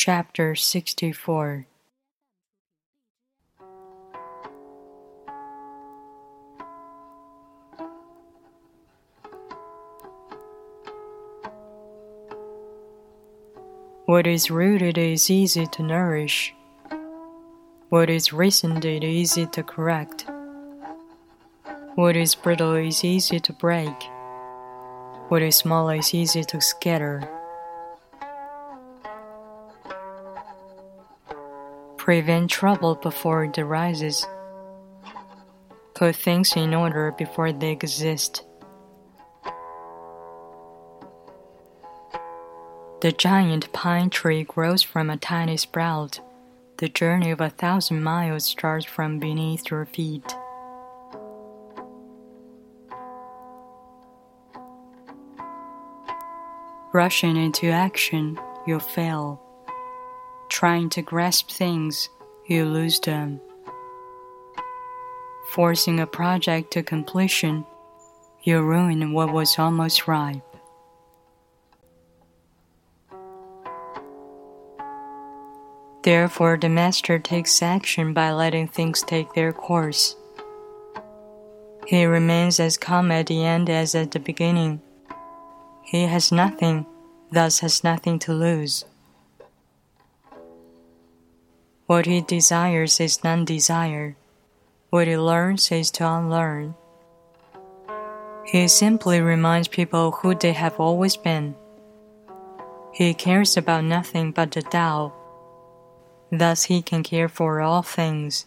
Chapter 64 What is rooted is easy to nourish. What is recent is easy to correct. What is brittle is easy to break. What is small is easy to scatter. Prevent trouble before it arises. Put things in order before they exist. The giant pine tree grows from a tiny sprout. The journey of a thousand miles starts from beneath your feet. Rushing into action, you fail. Trying to grasp things, you lose them. Forcing a project to completion, you ruin what was almost ripe. Therefore, the master takes action by letting things take their course. He remains as calm at the end as at the beginning. He has nothing, thus has nothing to lose. What he desires is non desire. What he learns is to unlearn. He simply reminds people who they have always been. He cares about nothing but the Tao Thus he can care for all things.